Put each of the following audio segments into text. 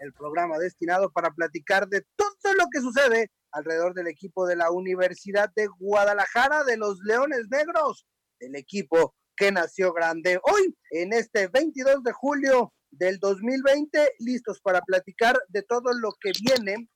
el programa destinado para platicar de todo lo que sucede alrededor del equipo de la Universidad de Guadalajara, de los Leones Negros, el equipo que nació grande. Hoy, en este 22 de julio del 2020, listos para platicar de todo lo que viene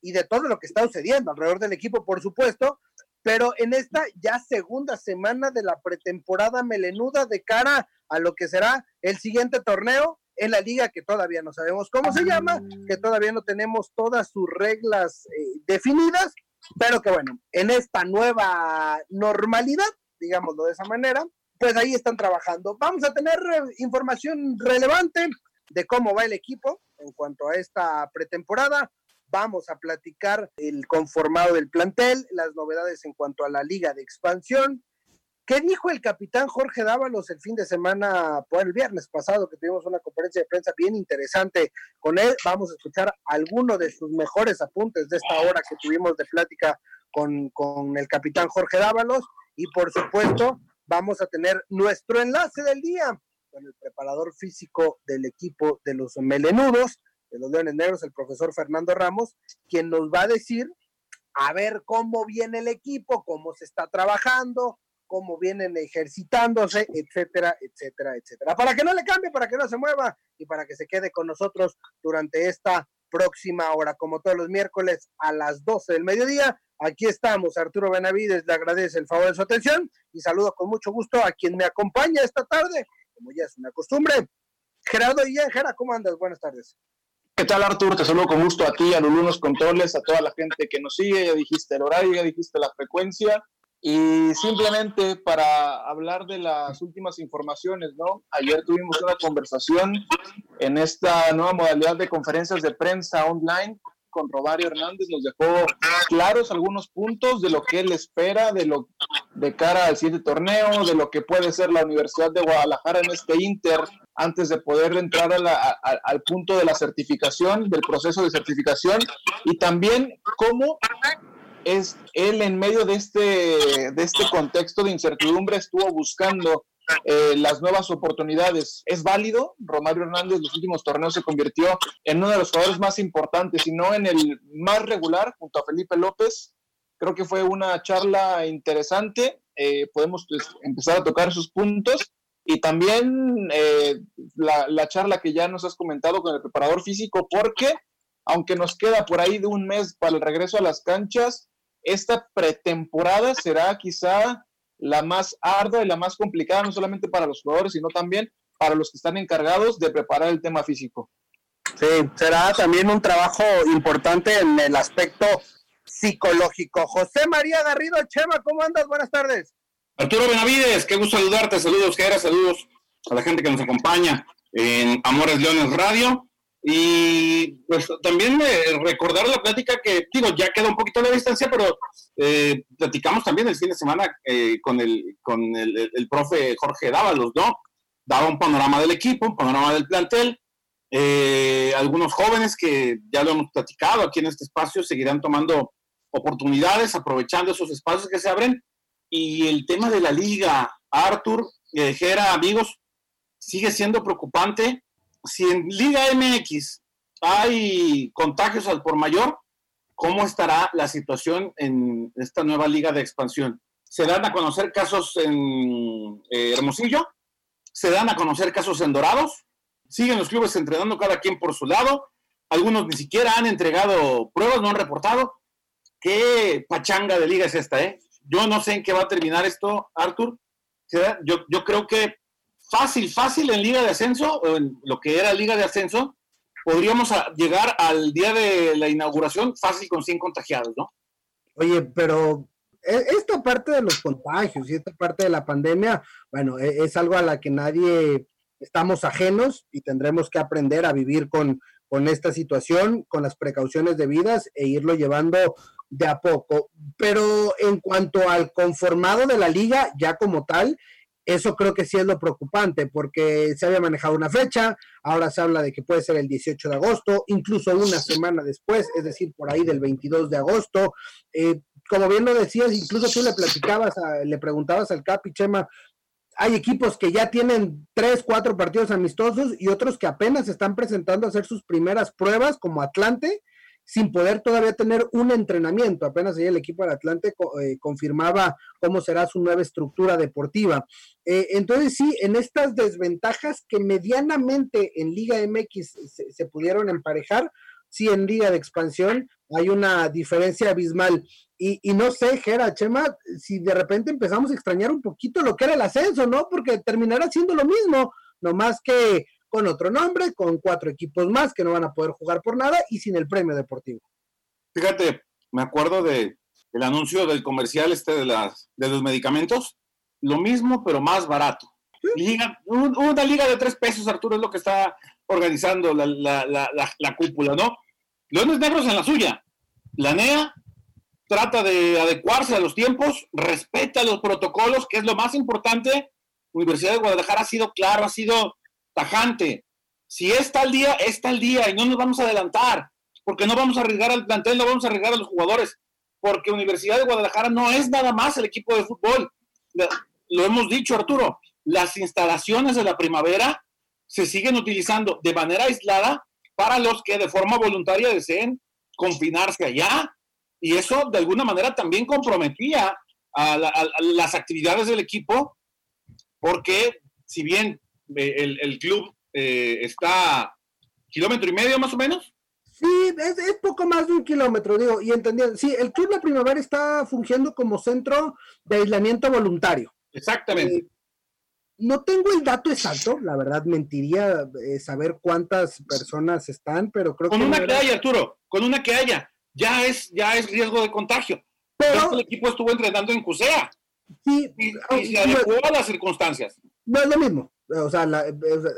y de todo lo que está sucediendo alrededor del equipo, por supuesto, pero en esta ya segunda semana de la pretemporada melenuda de cara a lo que será el siguiente torneo, en la liga que todavía no sabemos cómo se llama, que todavía no tenemos todas sus reglas eh, definidas, pero que bueno, en esta nueva normalidad, digámoslo de esa manera, pues ahí están trabajando. Vamos a tener eh, información relevante de cómo va el equipo en cuanto a esta pretemporada. Vamos a platicar el conformado del plantel, las novedades en cuanto a la liga de expansión, ¿Qué dijo el capitán Jorge Dávalos el fin de semana, por el viernes pasado, que tuvimos una conferencia de prensa bien interesante con él? Vamos a escuchar algunos de sus mejores apuntes de esta hora que tuvimos de plática con, con el capitán Jorge Dávalos. Y por supuesto, vamos a tener nuestro enlace del día con el preparador físico del equipo de los melenudos, de los Leones Negros, el profesor Fernando Ramos, quien nos va a decir a ver cómo viene el equipo, cómo se está trabajando, cómo vienen ejercitándose, etcétera, etcétera, etcétera. Para que no le cambie, para que no se mueva y para que se quede con nosotros durante esta próxima hora, como todos los miércoles a las 12 del mediodía. Aquí estamos, Arturo Benavides le agradece el favor de su atención y saludo con mucho gusto a quien me acompaña esta tarde, como ya es una costumbre. Gerardo y Gera, ¿cómo andas? Buenas tardes. ¿Qué tal, Arturo? Te saludo con gusto a ti, a Lulunos Controles, a toda la gente que nos sigue. Ya dijiste el horario, ya dijiste la frecuencia. Y simplemente para hablar de las últimas informaciones, ¿no? Ayer tuvimos una conversación en esta nueva modalidad de conferencias de prensa online con Romario Hernández, nos dejó claros algunos puntos de lo que él espera de lo de cara al siguiente torneo, de lo que puede ser la Universidad de Guadalajara en este Inter antes de poder entrar al punto de la certificación, del proceso de certificación, y también cómo es él en medio de este, de este contexto de incertidumbre estuvo buscando eh, las nuevas oportunidades. ¿Es válido? Romario Hernández los últimos torneos se convirtió en uno de los jugadores más importantes y no en el más regular junto a Felipe López. Creo que fue una charla interesante. Eh, podemos pues, empezar a tocar esos puntos. Y también eh, la, la charla que ya nos has comentado con el preparador físico, porque aunque nos queda por ahí de un mes para el regreso a las canchas, esta pretemporada será quizá la más ardua y la más complicada, no solamente para los jugadores, sino también para los que están encargados de preparar el tema físico. Sí, será también un trabajo importante en el aspecto psicológico. José María Garrido Chema, ¿cómo andas? Buenas tardes. Arturo Benavides, qué gusto saludarte, saludos, Gera, saludos a la gente que nos acompaña en Amores Leones Radio. Y pues también eh, recordar la plática que, digo, ya queda un poquito de distancia, pero eh, platicamos también el fin de semana eh, con, el, con el, el, profe Jorge Dávalos, ¿no? Daba un panorama del equipo, un panorama del plantel. algunos jóvenes que ya lo hemos platicado aquí en este espacio seguirán tomando oportunidades, aprovechando esos espacios que se abren. Y el tema de la liga, Arthur, Jera, amigos, sigue siendo preocupante si en Liga MX hay contagios al por mayor, ¿cómo estará la situación en esta nueva liga de expansión? Se dan a conocer casos en eh, Hermosillo, se dan a conocer casos en Dorados, siguen los clubes entrenando cada quien por su lado, algunos ni siquiera han entregado pruebas, no han reportado. ¿Qué pachanga de liga es esta, eh? Yo no sé en qué va a terminar esto, Arthur. Yo, yo creo que fácil, fácil en Liga de Ascenso, o en lo que era Liga de Ascenso, podríamos llegar al día de la inauguración fácil con 100 contagiados, ¿no? Oye, pero e, esta parte de los contagios y esta parte de la pandemia, bueno, e, es algo a la que nadie estamos ajenos y tendremos que aprender a vivir con, con esta situación, con las precauciones debidas e irlo llevando de a poco. Pero en cuanto al conformado de la liga, ya como tal, eso creo que sí es lo preocupante, porque se había manejado una fecha, ahora se habla de que puede ser el 18 de agosto, incluso una semana después, es decir, por ahí del 22 de agosto. Eh, como bien lo decías, incluso tú le platicabas, le preguntabas al Capi Chema, hay equipos que ya tienen tres, cuatro partidos amistosos y otros que apenas están presentando a hacer sus primeras pruebas, como Atlante, sin poder todavía tener un entrenamiento. Apenas ahí el equipo del Atlante eh, confirmaba cómo será su nueva estructura deportiva. Eh, entonces sí, en estas desventajas que medianamente en Liga MX se, pudieron emparejar, sí en Liga de Expansión hay una diferencia abismal. Y, no sé, Gera, Chema, si de repente empezamos a extrañar un poquito lo que era el ascenso, ¿no? Porque terminará siendo lo mismo, nomás que con otro nombre, con cuatro equipos más que no van a poder jugar por nada y sin el premio deportivo. Fíjate, me acuerdo de el anuncio del comercial este de las de los medicamentos, lo mismo pero más barato. Liga, una liga de tres pesos, Arturo, es lo que está organizando la, la, la, la, cúpula, ¿no? Leones Negros en la suya. La NEA trata de adecuarse a los tiempos, respeta los protocolos, que es lo más importante. Universidad de Guadalajara ha sido claro, ha sido tajante. Si es tal día, es tal día y no nos vamos a adelantar, porque no vamos a arriesgar al plantel, no vamos a arriesgar a los jugadores, porque Universidad de Guadalajara no es nada más el equipo de fútbol. Lo hemos dicho, Arturo, las instalaciones de la primavera se siguen utilizando de manera aislada para los que de forma voluntaria deseen confinarse allá. Y eso de alguna manera también comprometía a las actividades del equipo, porque si bien el, club eh, está kilómetro y medio más o menos. Sí, es, poco más de un kilómetro, digo, y entendiendo. Sí, el Club La Primavera está fungiendo como centro de aislamiento voluntario. Exactamente. Eh, no tengo el dato exacto, la verdad mentiría eh, saber cuántas personas están, pero creo con que. Con una que haya, Arturo, con una que haya, ya es, ya es riesgo de contagio. Pero el equipo estuvo entrenando en CUSEA. Sí, y, se adecuó a las circunstancias. No es lo mismo o sea,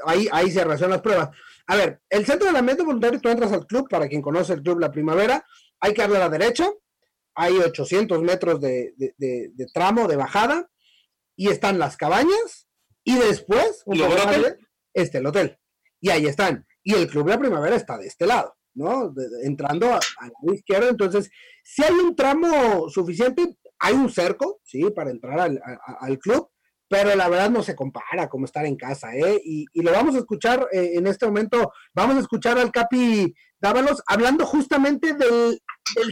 ahí, ahí se relacionan las pruebas. A ver, el centro de aislamiento voluntario, tú entras al club, para quien conoce el club La Primavera, hay que darle a la derecha, hay 800 metros de, tramo de bajada, y están las cabañas, y después, un este, el hotel. Y ahí están. Y el club La Primavera está de este lado, ¿no? entrando a, la izquierda. Entonces, si hay un tramo suficiente, hay un cerco, ¿sí? Para entrar al, al club pero la verdad no se compara como estar en casa, ¿eh? Y, lo vamos a escuchar eh, en este momento, vamos a escuchar al Capi Dávalos hablando justamente del,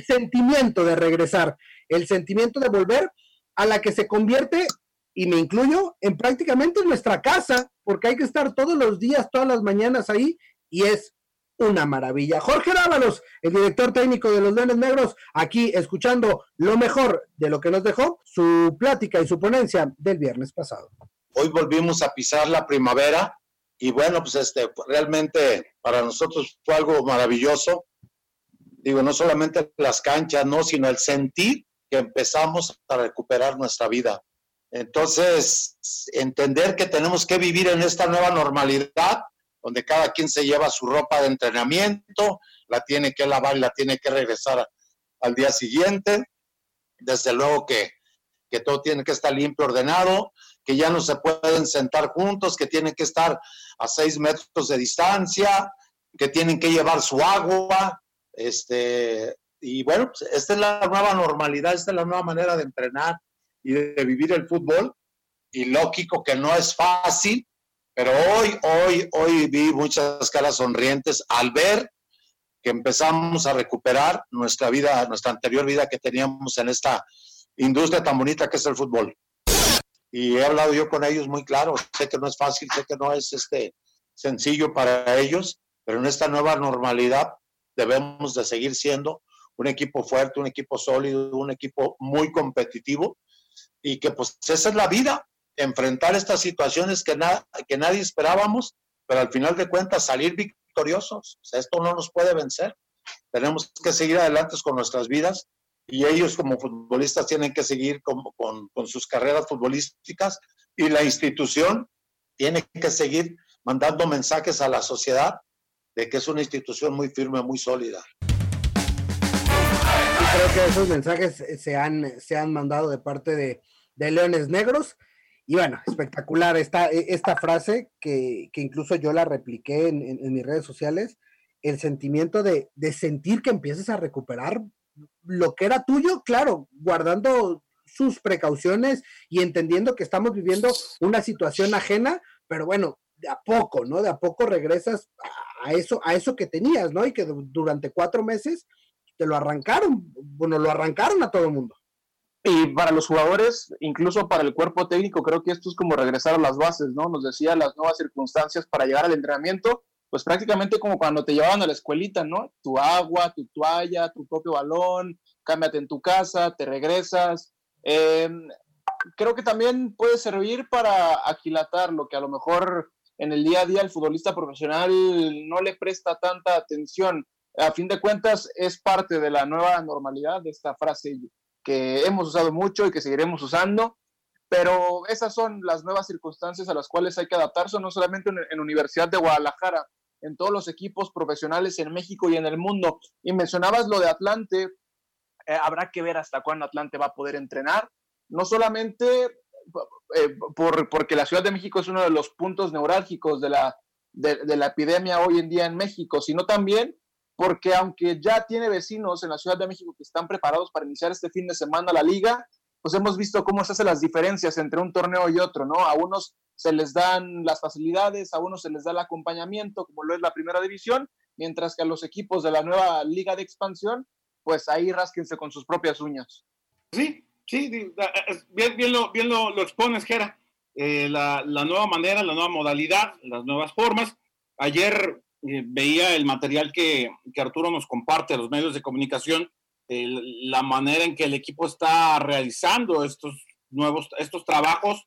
sentimiento de regresar, el sentimiento de volver a la que se convierte, y me incluyo, en prácticamente nuestra casa, porque hay que estar todos los días, todas las mañanas ahí, y es una maravilla. Jorge Dávalos, el director técnico de los Leones Negros, aquí escuchando lo mejor de lo que nos dejó su plática y su ponencia del viernes pasado. Hoy volvimos a pisar la primavera y bueno, pues este realmente para nosotros fue algo maravilloso. Digo, no solamente las canchas, no, sino el sentir que empezamos a recuperar nuestra vida. Entonces, entender que tenemos que vivir en esta nueva normalidad donde cada quien se lleva su ropa de entrenamiento, la tiene que lavar y la tiene que regresar al día siguiente. Desde luego que, que todo tiene que estar limpio, ordenado, que ya no se pueden sentar juntos, que tienen que estar a seis metros de distancia, que tienen que llevar su agua, este, y bueno, pues, esta es la nueva normalidad, esta es la nueva manera de entrenar y de vivir el fútbol. Y lógico que no es fácil, pero hoy, hoy, hoy vi muchas caras sonrientes al ver que empezamos a recuperar nuestra vida, nuestra anterior vida que teníamos en esta industria tan bonita que es el fútbol. Y he hablado yo con ellos muy claro, sé que no es fácil, sé que no es este sencillo para ellos, pero en esta nueva normalidad debemos de seguir siendo un equipo fuerte, un equipo sólido, un equipo muy competitivo y que pues esa es la vida, enfrentar estas situaciones que, que nadie esperábamos, pero al final de cuentas salir victoriosos. esto no nos puede vencer. Tenemos que seguir adelante con nuestras vidas y ellos como futbolistas tienen que seguir con, sus carreras futbolísticas y la institución tiene que seguir mandando mensajes a la sociedad de que es una institución muy firme, muy sólida. creo que esos mensajes se han, se han mandado de parte de Leones Negros. Y bueno, espectacular esta, esta frase que, que incluso yo la repliqué en, en, mis redes sociales, el sentimiento de, de sentir que empiezas a recuperar lo que era tuyo, claro, guardando sus precauciones y entendiendo que estamos viviendo una situación ajena, pero bueno, de a poco, ¿no? De a poco regresas a eso, a eso que tenías, ¿no? Y que durante cuatro meses te lo arrancaron, bueno, lo arrancaron a todo el mundo. Y para los jugadores, incluso para el cuerpo técnico, creo que esto es como regresar a las bases, ¿no? Nos decía las nuevas circunstancias para llegar al entrenamiento, pues prácticamente como cuando te llevaban a la escuelita, ¿no? Tu agua, tu toalla, tu propio balón, cámbiate en tu casa, te regresas. Em, creo que también puede servir para aquilatar lo que a lo mejor en el día a día el futbolista profesional no le presta tanta atención. A fin de cuentas, es parte de la nueva normalidad de esta frase que hemos usado mucho y que seguiremos usando, pero esas son las nuevas circunstancias a las cuales hay que adaptarse, no solamente en, la Universidad de Guadalajara, en todos los equipos profesionales en México y en el mundo. Y mencionabas lo de Atlante, eh, habrá que ver hasta cuándo Atlante va a poder entrenar, no solamente eh, por, porque la Ciudad de México es uno de los puntos neurálgicos de la, de, la epidemia hoy en día en México, sino también porque aunque ya tiene vecinos en la Ciudad de México que están preparados para iniciar este fin de semana la liga, pues hemos visto cómo se hacen las diferencias entre un torneo y otro, ¿no? A unos se les dan las facilidades, a unos se les da el acompañamiento, como lo es la primera división, mientras que a los equipos de la nueva liga de expansión, pues ahí rásquense con sus propias uñas. Sí, Sí, bien, bien, lo, bien lo, expones, Gera. Eh, la, la, nueva manera, la nueva modalidad, las nuevas formas. Ayer eh, veía el material que, que, Arturo nos comparte los medios de comunicación, la manera en que el equipo está realizando estos nuevos, estos trabajos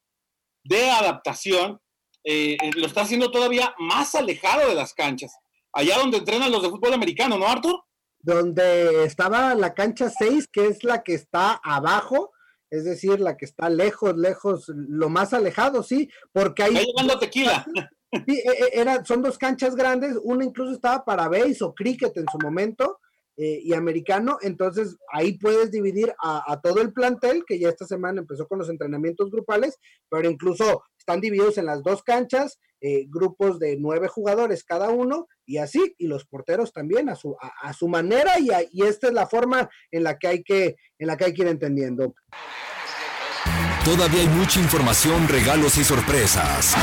de adaptación, eh, lo está haciendo todavía más alejado de las canchas. Allá donde entrenan los de fútbol americano, ¿no, Arturo? donde estaba la cancha 6, que es la que está abajo, es decir, la que está lejos, lejos, lo más alejado, sí, porque ahí... Ahí tequila. Sí, e, e, era, son dos canchas grandes, una incluso estaba para base o cricket en su momento, eh, y americano, entonces ahí puedes dividir a, todo el plantel, que ya esta semana empezó con los entrenamientos grupales, pero incluso están divididos en las dos canchas, eh, grupos de nueve jugadores cada uno, y así, y los porteros también a su, a, su manera, y, y, esta es la forma en la que hay que, en la que hay que ir entendiendo. Todavía hay mucha información, regalos y sorpresas.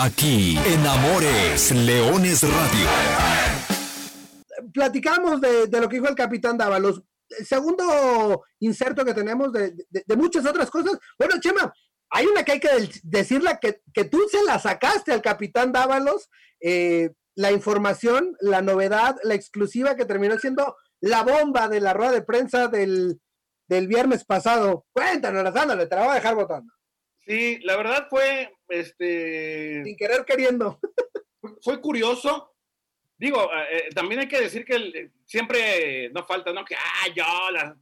Aquí en Amores Leones Radio platicamos de, lo que dijo el capitán Dávalos. El segundo inserto que tenemos de, muchas otras cosas. Bueno, Chema, hay una que hay que decirla que, que tú se la sacaste al capitán Dávalos. Eh, la información, la novedad, la exclusiva que terminó siendo la bomba de la rueda de prensa del, del viernes pasado. Cuéntanos, ándale, te la voy a dejar votando. Sí, la verdad fue, este... Sin querer queriendo. Fue curioso, Digo, eh, eh, también hay que decir que eh, siempre no falta, ¿no? Que, ah, yo,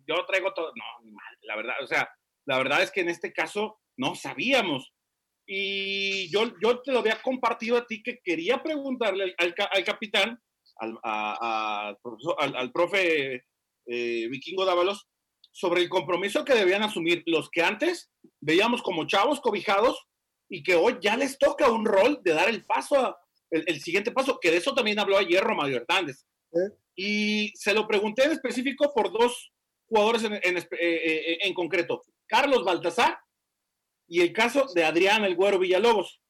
yo traigo todo. No, la verdad, o sea, la verdad es que en este caso no sabíamos. Y yo, yo te lo había compartido a ti que quería preguntarle al, al, capitán, al, al, profe Vikingo Dávalos, sobre el compromiso que debían asumir los que antes veíamos como chavos cobijados y que hoy ya les toca un rol de dar el paso a, el, siguiente paso, que de eso también habló ayer Romario Hernández. Y se lo pregunté en específico por dos jugadores en, en, eh, eh, en, concreto, Carlos Baltasar y el caso de Adrián El Güero Villalobos.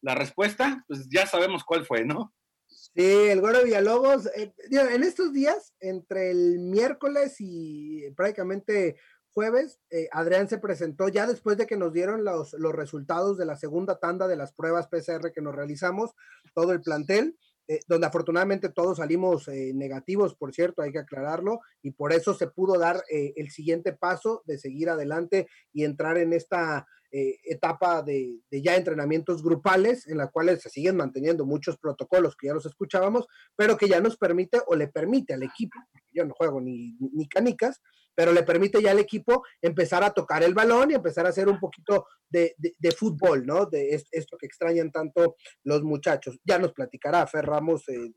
La respuesta, pues ya sabemos cuál fue, ¿no? Sí, el Güero Villalobos, eh, en estos días, entre el miércoles y prácticamente jueves, eh, Adrián se presentó ya después de que nos dieron los, los, resultados de la segunda tanda de las pruebas PCR que nos realizamos, todo el plantel, eh, donde afortunadamente todos salimos eh, negativos, por cierto, hay que aclararlo, y por eso se pudo dar el siguiente paso de seguir adelante y entrar en esta eh, etapa de, ya entrenamientos grupales en la cuales se siguen manteniendo muchos protocolos que ya los escuchábamos, pero que ya nos permite o le permite al equipo, yo no juego ni, ni canicas, pero le permite ya al equipo empezar a tocar el balón y empezar a hacer un poquito de, fútbol, ¿no? De esto que extrañan tanto los muchachos. Ya nos platicará Fer Ramos eh,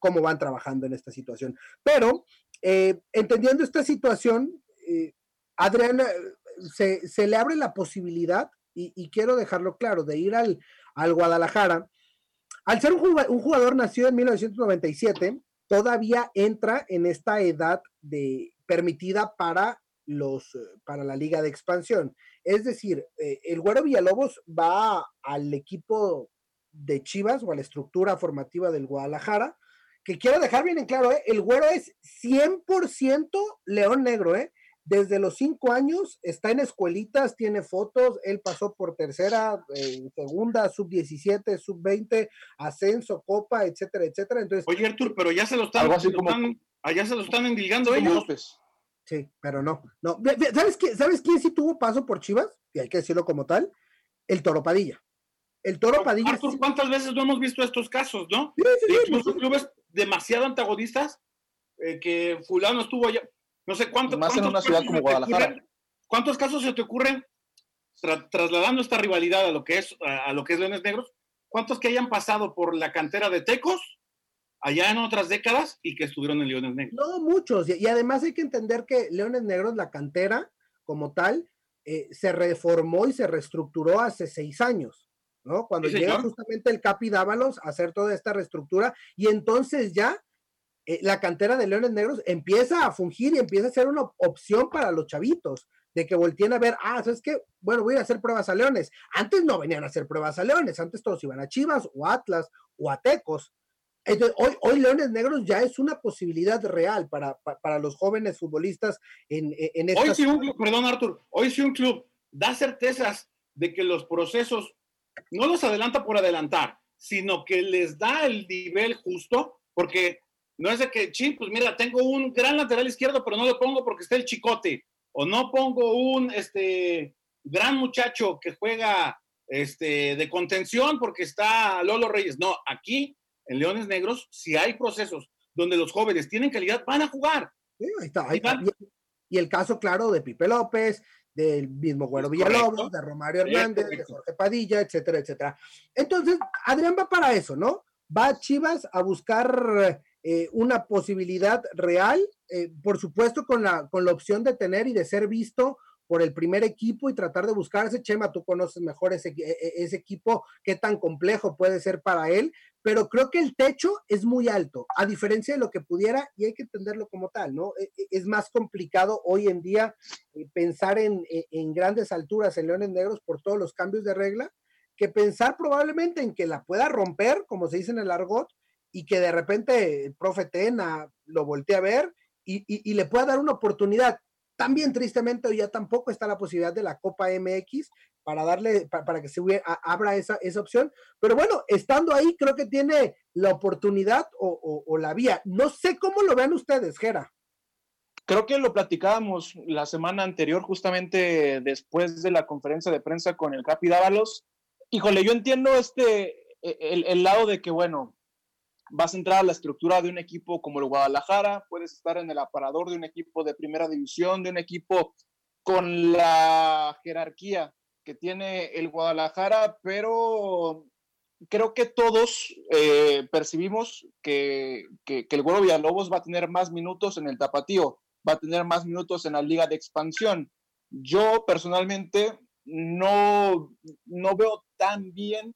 cómo van trabajando en esta situación. Pero eh, entendiendo esta situación, Adriana, se, le abre la posibilidad, y, quiero dejarlo claro, de ir al, al Guadalajara. Al ser un jugador, nacido en 1997, todavía entra en esta edad de permitida para los para la liga de expansión. Es decir, eh, el Güero Villalobos va al equipo de Chivas o a la estructura formativa del Guadalajara, que quiero dejar bien en claro, ¿eh? el Güero es 100% León Negro, ¿eh? Desde los cinco años está en escuelitas, tiene fotos, él pasó por tercera, eh, segunda, sub 17, sub 20, ascenso, copa, etcétera, etcétera. Entonces, Oye, Artur, pero ya se lo están, allá se lo están endilgando ellos. Sí, pero no, no. ¿Sabes, qué, ¿Sabes quién sí tuvo paso por Chivas? Y hay que decirlo como tal, el Toro Padilla. El Toro Padilla. Artur, ¿cuántas veces no hemos visto estos casos, no? Sí, sí, clubes demasiado antagonistas, eh, que fulano estuvo allá no sé cuánto, Más en una ciudad como Guadalajara. ¿Cuántos casos se te ocurren trasladando esta rivalidad a lo que es a, lo que es Leones Negros? ¿Cuántos que hayan pasado por la cantera de Tecos allá en otras décadas y que estuvieron en Leones Negros? No, muchos. Y, además hay que entender que Leones Negros, la cantera como tal, eh, se reformó y se reestructuró hace seis años. ¿no? Cuando llega justamente el Capi Dávalos a hacer toda esta reestructura y entonces ya eh, la cantera de Leones Negros empieza a fungir y empieza a ser una opción para los chavitos, de que volteen a ver, ah, ¿sabes qué? Bueno, voy a hacer pruebas a Leones. Antes no venían a hacer pruebas a Leones, antes todos iban a Chivas o Atlas o a Tecos. Entonces, hoy, hoy Leones Negros ya es una posibilidad real para, para, los jóvenes futbolistas en, en Hoy sí un club, perdón Artur, hoy sí un club da certezas de que los procesos no los adelanta por adelantar, sino que les da el nivel justo, porque no es de que, sí, pues mira, tengo un gran lateral izquierdo, pero no lo pongo porque está el chicote. O no pongo un este, gran muchacho que juega este, de contención porque está Lolo Reyes. No, aquí en Leones Negros, si hay procesos donde los jóvenes tienen calidad, van a jugar. Sí, ahí está. Y, el caso, claro, de Pipe López, del mismo Güero Villalobos, de Romario Hernández, de Jorge Padilla, etcétera, etcétera. Entonces, Adrián va para eso, ¿no? Va a Chivas a buscar eh, una posibilidad real, eh, por supuesto con la, con la opción de tener y de ser visto por el primer equipo y tratar de buscar ese Chema, tú conoces mejor ese, e, e, ese equipo, qué tan complejo puede ser para él, pero creo que el techo es muy alto, a diferencia de lo que pudiera, y hay que entenderlo como tal, ¿no? E, es más complicado hoy en día eh, pensar en, en grandes alturas en Leones Negros por todos los cambios de regla, que pensar probablemente en que la pueda romper, como se dice en el argot, y que de repente el profe Tena lo voltee a ver y, le pueda dar una oportunidad. También tristemente hoy ya tampoco está la posibilidad de la Copa MX para darle, para, que se abra esa, esa opción. Pero bueno, estando ahí, creo que tiene la oportunidad o, o la vía. No sé cómo lo ven ustedes, Gera. Creo que lo platicábamos la semana anterior, justamente después de la conferencia de prensa con el Capi Dávalos. Híjole, yo entiendo este, e, el, el lado de que, bueno, vas a entrar a la estructura de un equipo como el Guadalajara, puedes estar en el aparador de un equipo de primera división, de un equipo con la jerarquía que tiene el Guadalajara, pero creo que todos eh, percibimos que, que, el Güero va a tener más minutos en el tapatío, va a tener más minutos en la liga de expansión. Yo personalmente no, no veo tan bien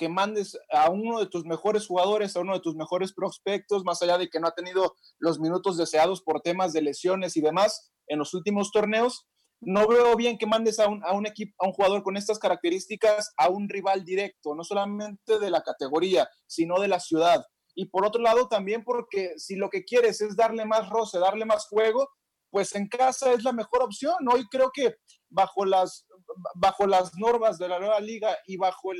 que mandes a uno de tus mejores jugadores, a uno de tus mejores prospectos, más allá de que no ha tenido los minutos deseados por temas de lesiones y demás en los últimos torneos, no veo bien que mandes a un, a un equipo, a un jugador con estas características a un rival directo, no solamente de la categoría, sino de la ciudad. Y por otro lado, también porque si lo que quieres es darle más roce, darle más juego, pues en casa es la mejor opción. Hoy creo que bajo las, bajo las normas de la nueva liga y bajo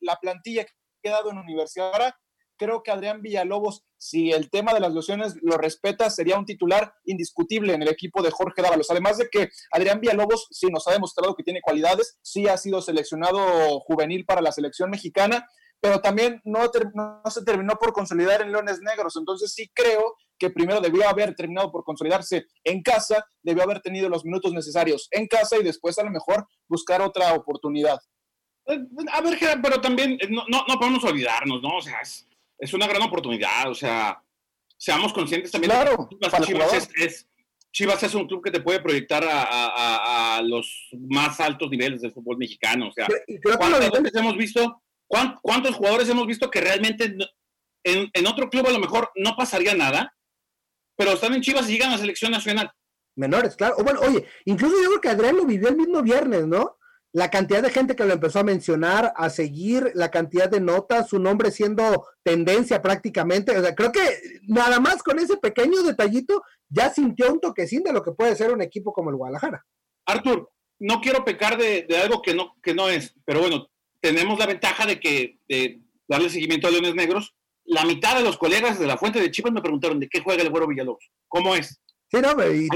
la plantilla que ha quedado en Universidad, ahora, creo que Adrián Villalobos, si el tema de las lesiones lo respeta, sería un titular indiscutible en el equipo de Jorge Dávalos. Además de que Adrián Villalobos sí nos ha demostrado que tiene cualidades, sí ha sido seleccionado juvenil para la selección mexicana, pero también no, no se terminó por consolidar en Leones Negros. Entonces sí creo que primero debió haber terminado por consolidarse en casa, debió haber tenido los minutos necesarios en casa y después a lo mejor buscar otra oportunidad. Eh, a ver, pero también eh, no, no, podemos olvidarnos, ¿no? O sea, es, una gran oportunidad, o sea, seamos conscientes también. Claro, Chivas, es, Chivas, es, un club que te puede proyectar a, los más altos niveles del fútbol mexicano, o sea, ¿cuántos hemos visto? ¿Cuántos jugadores hemos visto que realmente en, en otro club a lo mejor no pasaría nada? Pero están en Chivas y llegan a la selección nacional. Menores, claro. O bueno, oye, incluso yo creo que Adrián lo vivió el mismo viernes, ¿no? La cantidad de gente que lo empezó a mencionar, a seguir, la cantidad de notas, su nombre siendo tendencia prácticamente. O sea, creo que nada más con ese pequeño detallito ya sintió un toquecín de lo que puede ser un equipo como el Guadalajara. Artur, no quiero pecar de, algo que no, que no es, pero bueno, tenemos la ventaja de que de darle seguimiento a Leones Negros la mitad de los colegas de la fuente de Chivas me preguntaron de qué juega el Güero Villalobos. ¿Cómo es? Sí, no, y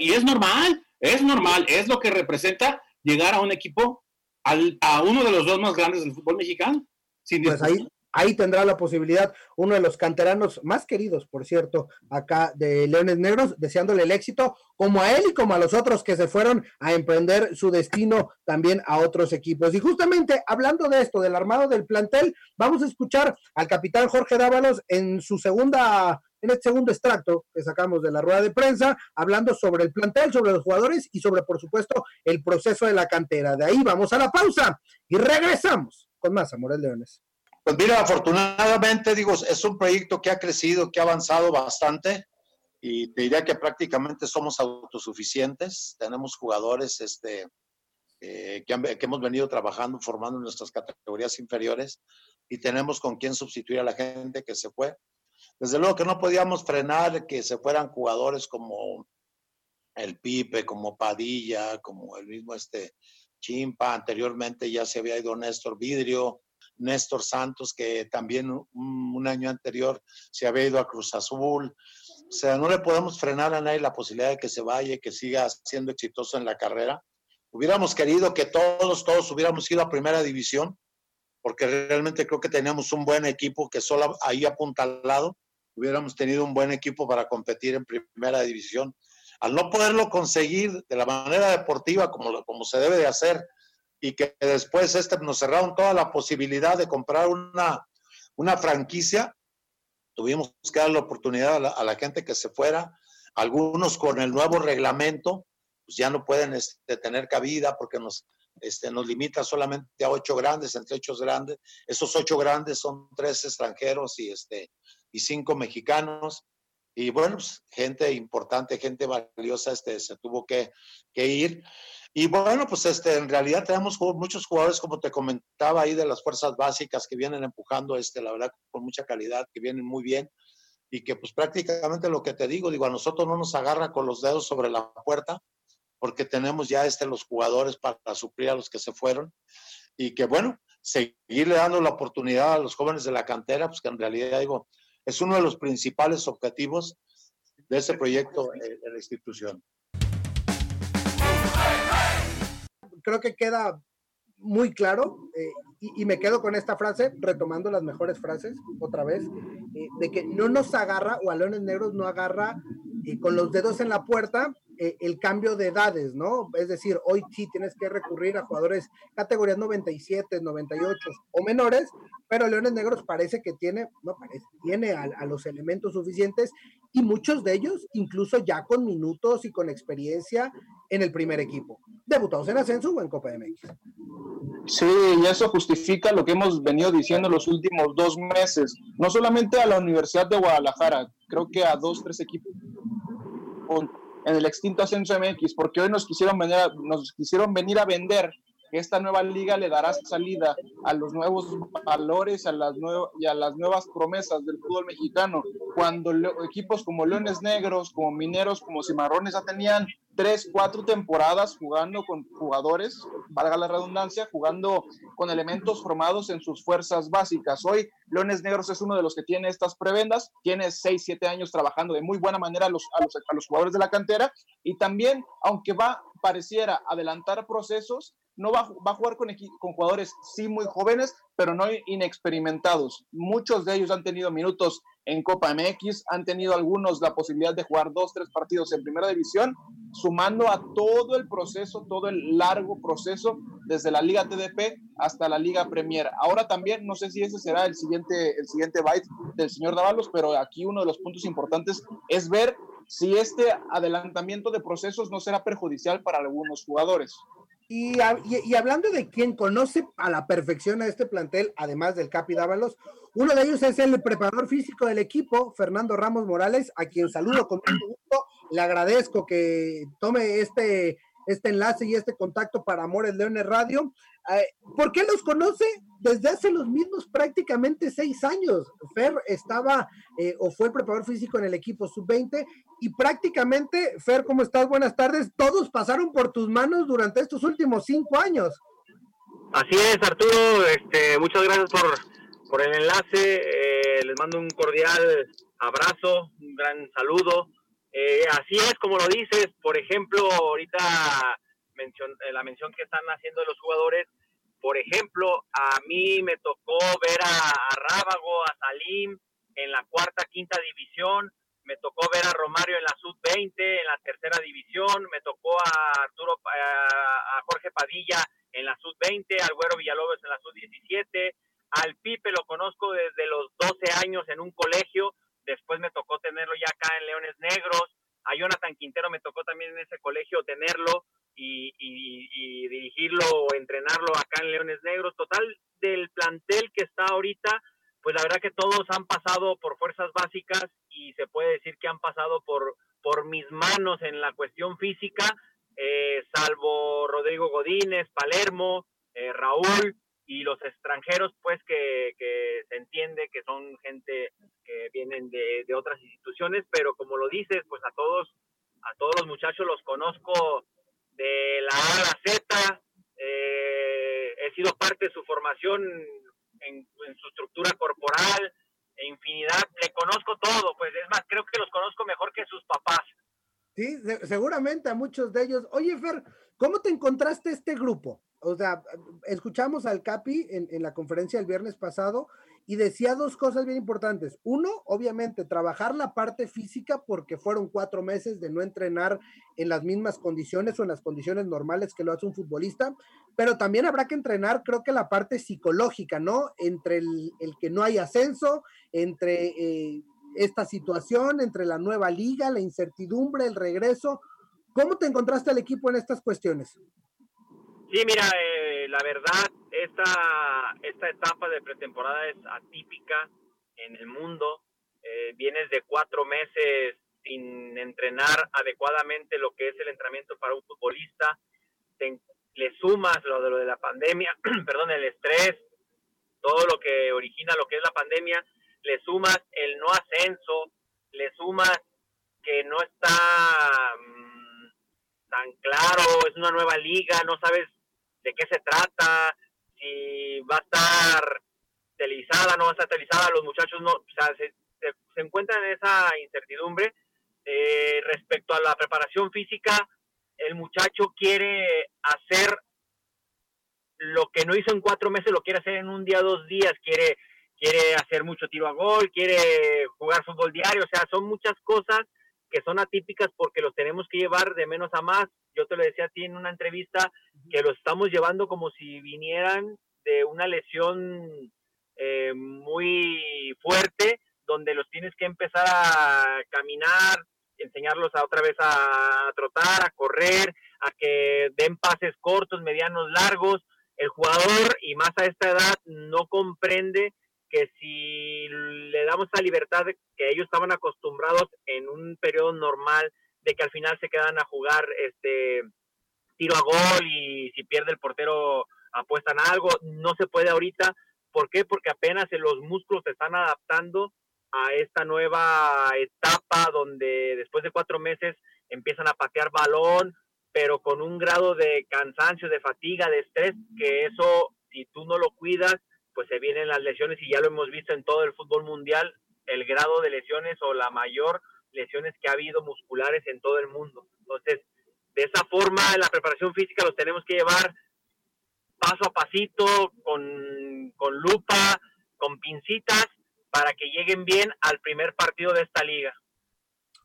y es normal, es normal, es lo que representa llegar a un equipo, al, a uno de los dos más grandes del fútbol mexicano. Sin pues ahí, ahí tendrá la posibilidad uno de los canteranos más queridos, por cierto, acá de Leones Negros, deseándole el éxito, como a él y como a los otros que se fueron a emprender su destino también a otros equipos. Y justamente hablando de esto, del armado del plantel, vamos a escuchar al capitán Jorge Dávalos en su segunda en este segundo extracto que sacamos de la rueda de prensa, hablando sobre el plantel, sobre los jugadores y sobre, por supuesto, el proceso de la cantera. De ahí vamos a la pausa y regresamos con más Amores Leones. Pues mira, afortunadamente, digo, es un proyecto que ha crecido, que ha avanzado bastante y te diría que prácticamente somos autosuficientes. Tenemos jugadores este, eh, que, hemos venido trabajando, formando nuestras categorías inferiores y tenemos con quién sustituir a la gente que se fue. Desde luego que no podíamos frenar que se fueran jugadores como el Pipe, como Padilla, como el mismo este Chimpa, anteriormente ya se había ido Néstor Vidrio, Néstor Santos, que también un, año anterior se había ido a Cruz Azul. O sea, no le podemos frenar a nadie la posibilidad de que se vaya y que siga siendo exitoso en la carrera. Hubiéramos querido que todos, todos hubiéramos ido a primera división, porque realmente creo que teníamos un buen equipo que solo ahí apuntalado hubiéramos tenido un buen equipo para competir en primera división. Al no poderlo conseguir de la manera deportiva como, como se debe de hacer, y que después este, nos cerraron toda la posibilidad de comprar una, una franquicia, tuvimos que dar la oportunidad a la, gente que se fuera. Algunos con el nuevo reglamento, pues ya no pueden este, tener cabida porque nos, este, nos limita solamente a ocho grandes, entre ocho grandes. Esos ocho grandes son tres extranjeros y, este, y cinco mexicanos. Y bueno, pues, gente importante, gente valiosa este, se tuvo que, que ir. Y bueno, pues este, en realidad tenemos muchos jugadores, como te comentaba ahí, de las fuerzas básicas que vienen empujando, este, la verdad, con mucha calidad, que vienen muy bien y que pues prácticamente lo que te digo, digo, a nosotros no nos agarra con los dedos sobre la puerta porque tenemos ya este, los jugadores para suplir a los que se fueron y que bueno, seguirle dando la oportunidad a los jóvenes de la cantera, pues que en realidad digo, es uno de los principales objetivos de ese proyecto en la institución. Creo que queda muy claro eh, y, me quedo con esta frase, retomando las mejores frases otra vez, eh, de que no nos agarra o a Leones Negros no agarra eh, con los dedos en la puerta el cambio de edades, ¿no? Es decir, hoy sí tienes que recurrir a jugadores categorías 97, 98 o menores, pero Leones Negros parece que tiene, no parece, tiene a los elementos suficientes y muchos de ellos incluso ya con minutos y con experiencia en el primer equipo, debutados en ascenso o en Copa de México. Sí, y eso justifica lo que hemos venido diciendo los últimos dos meses, no solamente a la Universidad de Guadalajara, creo que a dos, tres equipos en el extinto ascenso MX, porque hoy nos quisieron venir a, nos quisieron venir a vender esta nueva liga le dará salida a los nuevos valores a las y a las nuevas promesas del fútbol mexicano. Cuando equipos como Leones Negros, como Mineros, como Cimarrones ya tenían tres, cuatro temporadas jugando con jugadores, valga la redundancia, jugando con elementos formados en sus fuerzas básicas. Hoy Leones Negros es uno de los que tiene estas prebendas, tiene seis, siete años trabajando de muy buena manera a los, a los, a los jugadores de la cantera y también, aunque va, pareciera adelantar procesos, no va, a jugar con, con jugadores sí muy jóvenes, pero no inexperimentados. Muchos de ellos han tenido minutos en Copa MX, han tenido algunos la posibilidad de jugar dos, tres partidos en primera división, sumando a todo el proceso, todo el largo proceso, desde la Liga TDP hasta la Liga Premier. Ahora también, no sé si ese será el siguiente, el siguiente byte del señor Davalos, pero aquí uno de los puntos importantes es ver si este adelantamiento de procesos no será perjudicial para algunos jugadores. Y, hablando de quien conoce a la perfección a este plantel, además del Capi Dávalos, uno de ellos es el preparador físico del equipo, Fernando Ramos Morales, a quien saludo con mucho gusto. Le agradezco que tome este, este enlace y este contacto para Amores Leones Radio. Eh, ¿Por qué los conoce? Desde hace los mismos prácticamente seis años. Fer estaba eh, o fue preparador físico en el equipo sub-20 y prácticamente, Fer, ¿cómo estás? Buenas tardes. Todos pasaron por tus manos durante estos últimos cinco años. Así es, Arturo. Este, muchas gracias por, por el enlace. Eh, les mando un cordial abrazo, un gran saludo. Eh, así es, como lo dices, por ejemplo, ahorita eh, la mención que están haciendo los jugadores, por ejemplo, a mí me tocó ver a, Rábago, a Salim en la cuarta, quinta división, me tocó ver a Romario en la sub-20, en la tercera división, me tocó a Arturo, a, a Jorge Padilla en la sub-20, al Güero Villalobos en la sub-17, al Pipe lo conozco desde los 12 años en un colegio, después me tocó tenerlo ya acá en Leones Negros, a Jonathan Quintero me tocó también en ese colegio tenerlo y, dirigirlo o entrenarlo acá en Leones Negros. Total, del plantel que está ahorita, pues la verdad que todos han pasado por fuerzas básicas y se puede decir que han pasado por, por mis manos en la cuestión física, eh, salvo Rodrigo Godínez, Palermo, eh, Raúl, y los extranjeros pues que, se entiende que son gente que vienen de, otras instituciones pero como lo dices pues a todos a todos los muchachos los conozco de la A a la Z eh, he sido parte de su formación en, su estructura corporal e infinidad le conozco todo pues es más creo que los conozco mejor que sus papás Sí, seguramente a muchos de ellos. Oye, Fer, ¿cómo te encontraste este grupo? O sea, escuchamos al Capi en, la conferencia del viernes pasado y decía dos cosas bien importantes. Uno, obviamente, trabajar la parte física porque fueron cuatro meses de no entrenar en las mismas condiciones o en las condiciones normales que lo hace un futbolista, pero también habrá que entrenar, creo que la parte psicológica, ¿no? Entre el, que no hay ascenso, entre eh, esta situación, entre la nueva liga, la incertidumbre, el regreso. ¿Cómo te encontraste al equipo en estas cuestiones? Sí, mira, eh, la verdad, esta, esta etapa de pretemporada es atípica en el mundo. Eh, vienes de cuatro meses sin entrenar adecuadamente lo que es el entrenamiento para un futbolista. le sumas lo de lo de la pandemia, perdón, el estrés, todo lo que origina lo que es la pandemia, le sumas el no ascenso, le sumas que no está mm, tan claro, es una nueva liga, no sabes de qué se trata, si va a estar televisada, no va a estar televisada, los muchachos no, o sea, se, encuentran en esa incertidumbre. Eh, respecto a la preparación física, el muchacho quiere hacer lo que no hizo en cuatro meses, lo quiere hacer en un día, dos días, quiere, quiere hacer mucho tiro a gol, quiere jugar fútbol diario, o sea, son muchas cosas que son atípicas porque los tenemos que llevar de menos a más. Yo te lo decía a ti en una entrevista que los estamos llevando como si vinieran de una lesión eh, muy fuerte, donde los tienes que empezar a caminar, enseñarlos a otra vez a trotar, a correr, a que den pases cortos, medianos, largos. El jugador, y más a esta edad, no comprende que si le damos esa libertad que ellos estaban acostumbrados en un periodo normal de que al final se quedan a jugar este tiro a gol y si pierde el portero apuestan algo. No se puede ahorita. ¿Por qué? Porque apenas los músculos se están adaptando a esta nueva etapa donde después de cuatro meses empiezan a patear balón, pero con un grado de cansancio, de fatiga, de estrés, que eso, si tú no lo cuidas, pues se vienen las lesiones y ya lo hemos visto en todo el fútbol mundial, el grado de lesiones o la mayor lesiones que ha habido musculares en todo el mundo. Entonces, de esa forma, la preparación física los tenemos que llevar paso a pasito, con, con lupa, con pincitas, para que lleguen bien al primer partido de esta liga.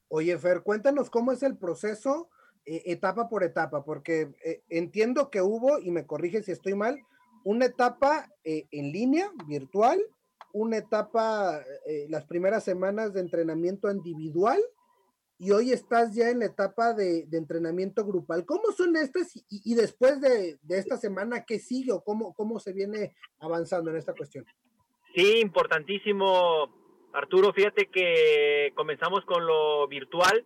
Oye, Fer, cuéntanos cómo es el proceso eh, etapa por etapa, porque eh, entiendo que hubo, y me corrige si estoy mal, una etapa eh, en línea, virtual, una etapa, las primeras semanas de entrenamiento individual, y hoy estás ya en la etapa de, entrenamiento grupal. ¿Cómo son estas? Y, después de, esta semana, ¿qué sigue o cómo, cómo se viene avanzando en esta cuestión? Sí, importantísimo, Arturo. Fíjate que comenzamos con lo virtual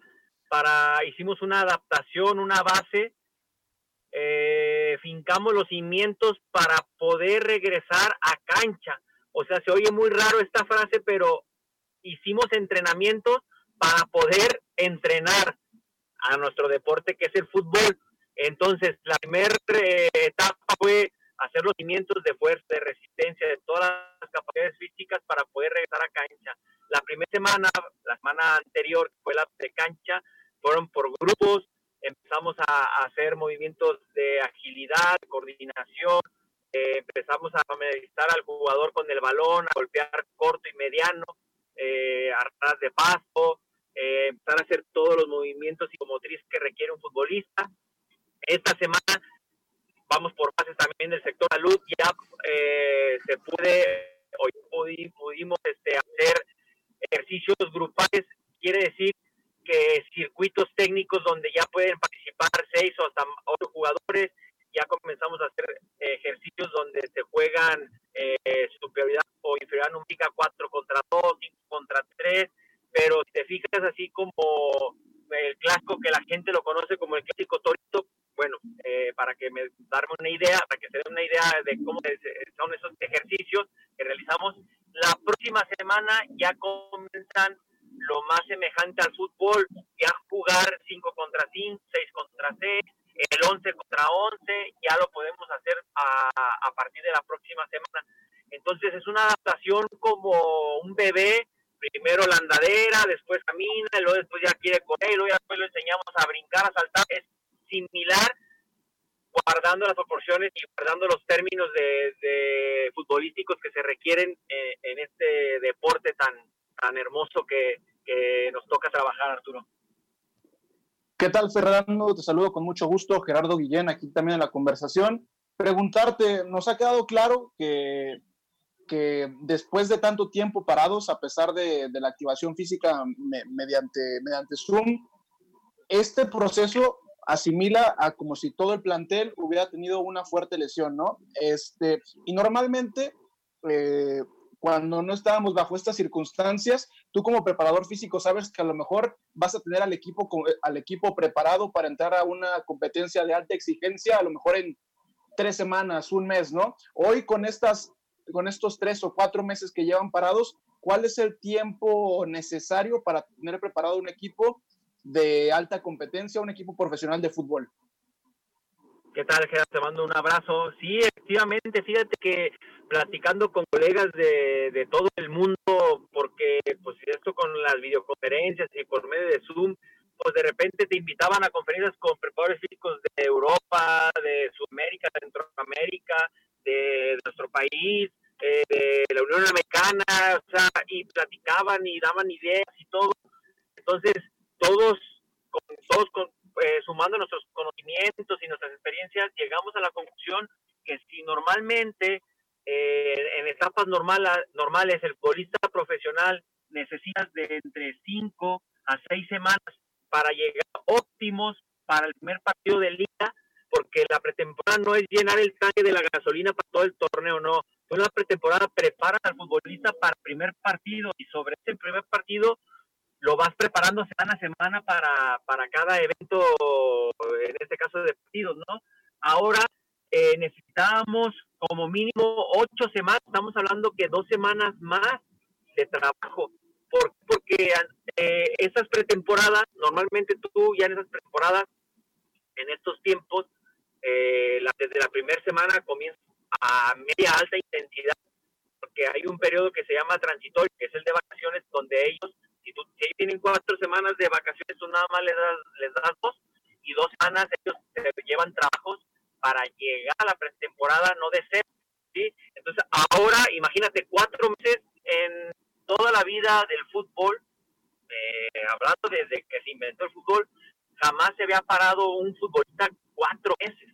para, hicimos una adaptación, una base, eh, fincamos los cimientos para poder regresar a cancha. O sea, se oye muy raro esta frase, pero hicimos entrenamientos para poder entrenar a nuestro deporte que es el fútbol. Entonces, la primera eh, etapa fue hacer los cimientos de fuerza, de resistencia, de todas las capacidades físicas para poder regresar a cancha. La primera semana, la semana anterior, fue la de cancha, fueron por grupos, empezamos a, hacer movimientos de agilidad, coordinación, eh, empezamos a familiarizar al jugador con el balón, a golpear corto y mediano, eh, a de paso, eh, empezar a hacer todos los movimientos psicomotrices que requiere un futbolista. Esta semana vamos por bases también del sector salud, ya eh, se puede, hoy pudimos este, hacer ejercicios grupales, quiere decir que circuitos técnicos donde ya pueden participar seis o hasta ocho jugadores, ya comenzamos a hacer ejercicios donde se juegan eh, superioridad o inferioridad numérica 4 contra 2, 5 contra 3, pero si te fijas así como el clásico que la gente lo conoce como el clásico torito, bueno, eh, para que me darme una idea, para que se den una idea de cómo son esos ejercicios que realizamos, la próxima semana ya comienzan lo más semejante al fútbol, ya jugar 5 contra 5, 6 contra 6, el 11 contra 11, ya lo podemos hacer a, a partir de la próxima semana. Entonces es una adaptación como un bebé primero la andadera, después camina, y luego después ya quiere correr, y luego ya después lo enseñamos a brincar, a saltar. Es similar, guardando las proporciones y guardando los términos de, futbolísticos que se requieren eh, en este deporte tan, tan hermoso que, que nos toca trabajar, Arturo. ¿Qué tal, Fernando? Te saludo con mucho gusto. Gerardo Guillén, aquí también en la conversación. Preguntarte, nos ha quedado claro que que después de tanto tiempo parados, a pesar de, la activación física mediante, mediante Zoom, este proceso asimila a como si todo el plantel hubiera tenido una fuerte lesión, ¿no? Este, y normalmente, eh, cuando no estábamos bajo estas circunstancias, tú como preparador físico sabes que a lo mejor vas a tener al equipo, al equipo preparado para entrar a una competencia de alta exigencia, a lo mejor en tres semanas, un mes, ¿no? Hoy con estas con estos tres o cuatro meses que llevan parados, ¿cuál es el tiempo necesario para tener preparado un equipo de alta competencia, un equipo profesional de fútbol? ¿Qué tal, Gerardo? Te mando un abrazo. Sí, efectivamente, fíjate que platicando con colegas de, de todo el mundo, porque pues esto con las videoconferencias y por medio de Zoom, pues de repente te invitaban a conferencias con preparadores físicos de Europa, de Sudamérica, de Centroamérica, de nuestro país, eh, de la Unión Americana, o sea, y platicaban y daban ideas y todo. Entonces, todos, con, todos con, eh, sumando nuestros conocimientos y nuestras experiencias, llegamos a la conclusión que si normalmente eh, en etapas normales, normales el futbolista profesional necesita de entre 5 a 6 semanas para llegar óptimos para el primer partido de liga, porque la pretemporada no es llenar el tanque de la gasolina para todo el torneo, no. En la pretemporada preparan al futbolista para el primer partido y sobre ese primer partido lo vas preparando semana a semana para, para cada evento, en este caso de partidos, ¿no? Ahora eh, necesitábamos como mínimo ocho semanas, estamos hablando que dos semanas más de trabajo. ¿Por, porque eh, esas pretemporadas, normalmente tú ya en esas pretemporadas, en estos tiempos, eh, la, desde la primera semana comienza a media alta intensidad, porque hay un periodo que se llama transitorio, que es el de vacaciones, donde ellos, si, tú, si tienen cuatro semanas de vacaciones, tú nada más les das, les das dos, y dos semanas ellos se llevan trabajos para llegar a la pretemporada, no de ser. Entonces, ahora, imagínate, cuatro meses en toda la vida del fútbol, eh, hablando desde que se inventó el fútbol, jamás se había parado un futbolista cuatro meses.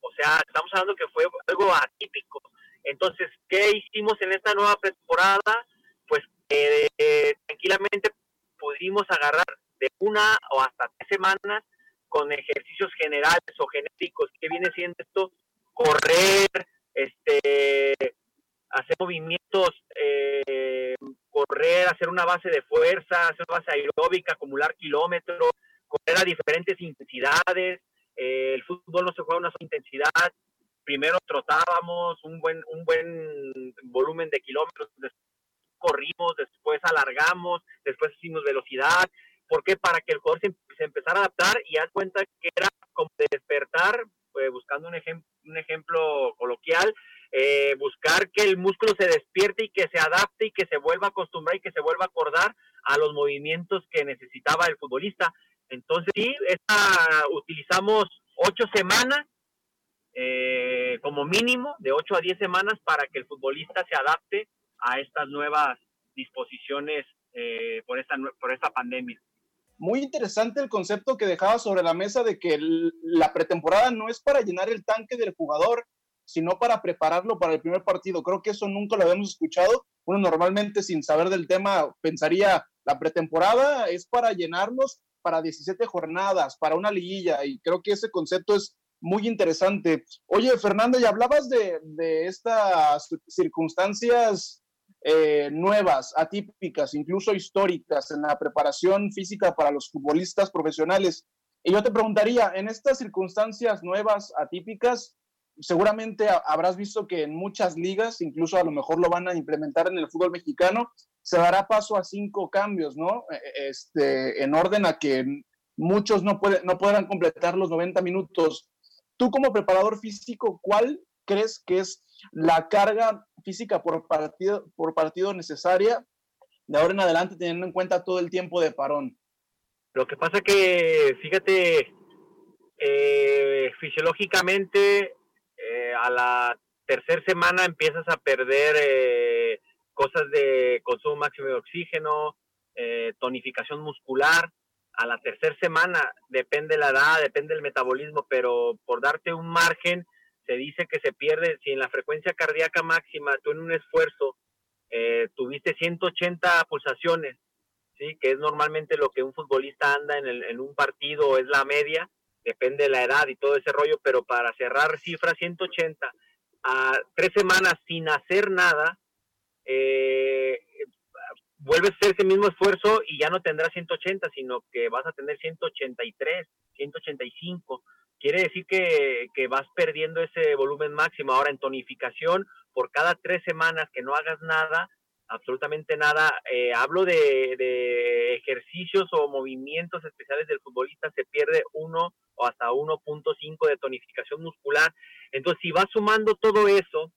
O sea, estamos hablando que fue algo atípico. Entonces, ¿qué hicimos en esta nueva temporada? Eh, tranquilamente pudimos agarrar de una o hasta tres semanas con ejercicios generales o genéticos, que viene siendo esto? Correr, este, hacer movimientos, eh, correr, hacer una base de fuerza, hacer una base aeróbica, acumular kilómetros, correr a diferentes intensidades. Eh, el fútbol no se juega a una sola intensidad. Primero trotábamos un buen, un buen volumen de kilómetros, después corrimos, después alargamos, después hicimos velocidad, ¿Por qué? Para que el jugador se, empezara a adaptar y haz cuenta que era como de despertar, pues, buscando un, un ejemplo coloquial, eh, buscar que el músculo se despierte y que se adapte y que se vuelva a acostumbrar y que se vuelva a acordar a los movimientos que necesitaba el futbolista. Entonces, sí, esta, utilizamos ocho semanas eh, como mínimo, de ocho a diez semanas, para que el futbolista se adapte a estas nuevas disposiciones eh, por, esta, por esta pandemia muy interesante el concepto que dejaba sobre la mesa de que la pretemporada no es para llenar el tanque del jugador, sino para prepararlo para el primer partido. Creo que eso nunca lo habíamos escuchado. Uno normalmente sin saber del tema pensaría la pretemporada es para llenarnos para 17 jornadas, para una liguilla, y creo que ese concepto es muy interesante. Oye, Fernando, ya hablabas de, de estas circunstancias eh, nuevas, atípicas, incluso históricas en la preparación física para los futbolistas profesionales. Y yo te preguntaría, en estas circunstancias nuevas, atípicas, seguramente habrás visto que en muchas ligas, incluso a lo mejor lo van a implementar en el fútbol mexicano, se dará paso a cinco cambios, ¿no? E, e, este, en orden a que muchos no, pueden, no podrán completar los 90 minutos. Tú como preparador físico, ¿cuál crees que es la carga física por partido, por partido necesaria de ahora en adelante, teniendo en cuenta todo el tiempo de parón. Lo que pasa que, fíjate, eh, fisiológicamente eh, a la tercera semana empiezas a perder eh, cosas de consumo máximo de oxígeno, tonificación muscular. A la tercera semana, depende la edad, depende del metabolismo, pero por darte un margen, se dice que se pierde, si en la frecuencia cardíaca máxima tú en un esfuerzo eh, tuviste 180 pulsaciones, ¿sí? que es normalmente lo que un futbolista anda en, en un partido, es la media, depende de la edad y todo ese rollo, pero para cerrar cifra 180 a tres semanas sin hacer nada, eh, vuelves a hacer ese mismo esfuerzo y ya no tendrás 180, sino que vas a tener 183, 185 quiere decir que, vas perdiendo ese volumen máximo. Ahora en tonificación, por cada tres semanas que no hagas nada, absolutamente nada, eh, hablo de, ejercicios o movimientos especiales del futbolista, se pierde uno o hasta 1.5 de tonificación muscular. Entonces, si vas sumando todo eso,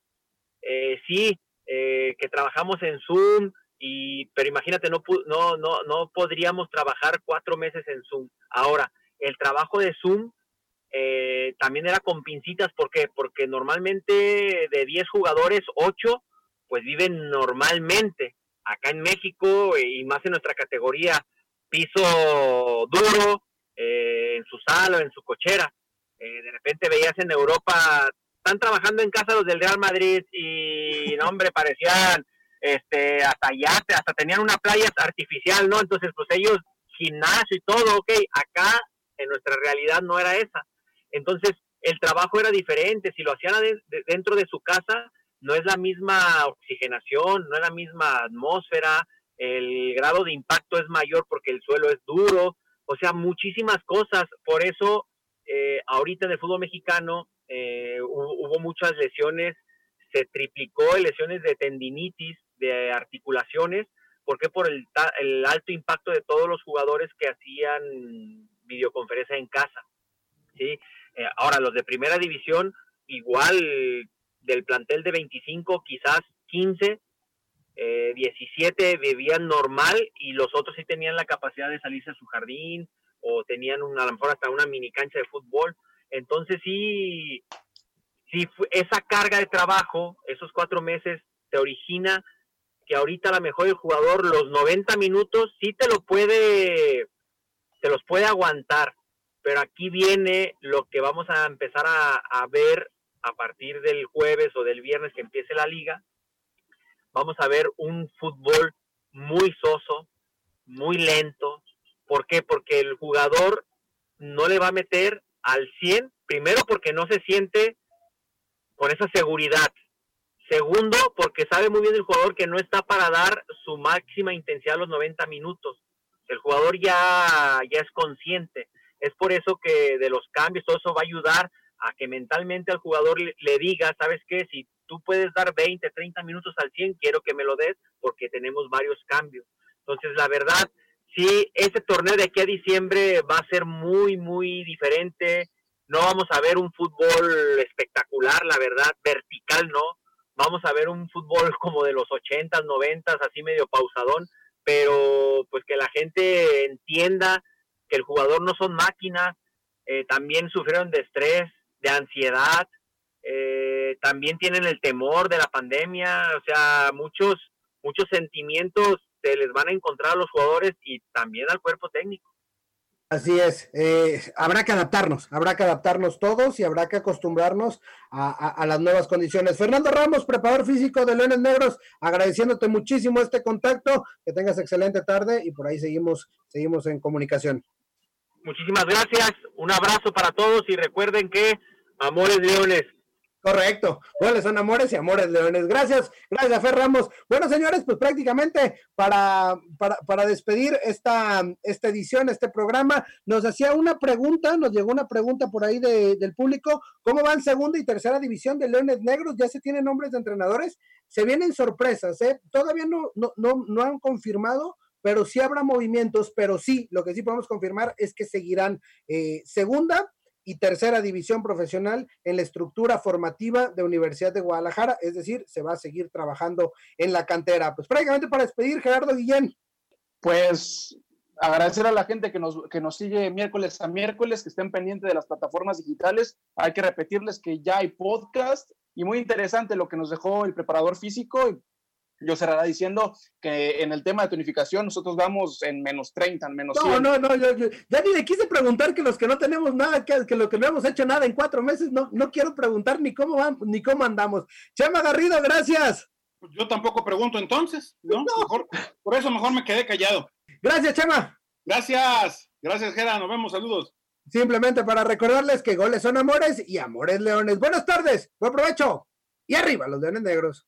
eh, sí, eh, que trabajamos en Zoom, y, pero imagínate, no, no, no, no podríamos trabajar cuatro meses en Zoom. Ahora, el trabajo de Zoom eh, también era con pincitas, ¿por qué? Porque normalmente de 10 jugadores, 8 pues viven normalmente. Acá en México y más en nuestra categoría, piso duro, eh, en su sala, en su cochera. Eh, de repente veías en Europa, están trabajando en casa los del Real Madrid y, no, hombre, parecían este, hasta allá, hasta tenían una playa artificial, ¿no? Entonces, pues ellos, gimnasio y todo, ok, acá en nuestra realidad no era esa. Entonces, el trabajo era diferente. Si lo hacían dentro de su casa, no es la misma oxigenación, no es la misma atmósfera, el grado de impacto es mayor porque el suelo es duro, o sea, muchísimas cosas. Por eso, eh, ahorita en el fútbol mexicano eh, hubo, muchas lesiones, se triplicó lesiones de tendinitis, de articulaciones, ¿por qué? Por el, el alto impacto de todos los jugadores que hacían videoconferencia en casa. ¿sí? Eh, ahora, los de primera división, igual del plantel de 25, quizás 15, 17 eh, vivían normal y los otros sí tenían la capacidad de salirse a su jardín o tenían una, a lo mejor hasta una mini cancha de fútbol. Entonces sí, sí esa carga de trabajo, esos cuatro meses, te origina que ahorita a lo mejor el jugador los 90 minutos sí te lo puede, te los puede aguantar, pero aquí viene lo que vamos a empezar a, a ver a partir del jueves o del viernes que empiece la liga, vamos a ver un fútbol muy soso, muy lento. ¿Por qué? Porque el jugador no le va a meter al 100, primero porque no se siente con esa seguridad. Segundo, porque sabe muy bien el jugador que no está para dar su máxima intensidad a los 90 minutos. El jugador ya, ya es consciente. Es por eso que de los cambios, todo eso va a ayudar a que mentalmente al jugador le, diga, ¿sabes qué? Si tú puedes dar 20, 30 minutos al 100, quiero que me lo des porque tenemos varios cambios. Entonces, la verdad, sí, ese torneo de aquí a diciembre va a ser muy, muy diferente. No vamos a ver un fútbol espectacular, la verdad, vertical, ¿no? Vamos a ver un fútbol como de los 80, 90, así medio pausadón, pero pues que la gente entienda que el jugador no son máquinas, eh, también sufrieron de estrés, de ansiedad, eh, también tienen el temor de la pandemia, o sea, muchos, muchos sentimientos se les van a encontrar a los jugadores y también al cuerpo técnico. Así es, eh, habrá que adaptarnos, habrá que adaptarnos todos y habrá que acostumbrarnos a, las nuevas condiciones. Fernando Ramos, preparador físico de Leones Negros, agradeciéndote muchísimo este contacto, que tengas excelente tarde y por ahí seguimos, seguimos en comunicación. Muchísimas gracias, un abrazo para todos y recuerden que Amores Leones, Correcto. Son amores y amores leones. Gracias, gracias, Fer Ramos. Bueno, señores, pues prácticamente para, para, despedir esta, esta edición, este programa, nos hacía una pregunta, nos llegó una pregunta por ahí del público. ¿Cómo van segunda y tercera división de Leones Negros? ¿Ya se tienen nombres de entrenadores? Se vienen sorpresas, ¿eh? Todavía no, no, no, no han confirmado pero sí habrá movimientos, pero sí, lo que sí podemos confirmar es que seguirán eh, segunda y tercera división profesional en la estructura formativa de Universidad de Guadalajara, es decir, se va a seguir trabajando en la cantera. Pues prácticamente para despedir, Gerardo Guillén. Pues agradecer a la gente que nos, que nos sigue miércoles a miércoles, que estén pendientes de las plataformas digitales. Hay que repetirles que ya hay podcast y muy interesante lo que nos dejó el preparador físico yo cerrará diciendo que en el tema de tonificación nosotros vamos en menos 30, en menos 100. No, no, no, yo, ya ni le quise preguntar que los que no tenemos nada, que, que lo que no hemos hecho nada en cuatro meses, no, no quiero preguntar ni cómo van, ni cómo andamos. Chema Garrido, gracias. Pues yo tampoco pregunto entonces, ¿no? por eso mejor me quedé callado. Gracias, Chema. Gracias, gracias, Gera, nos vemos, saludos. Simplemente para recordarles que goles son amores y amores leones. Buenas tardes, buen provecho. Y arriba los leones negros.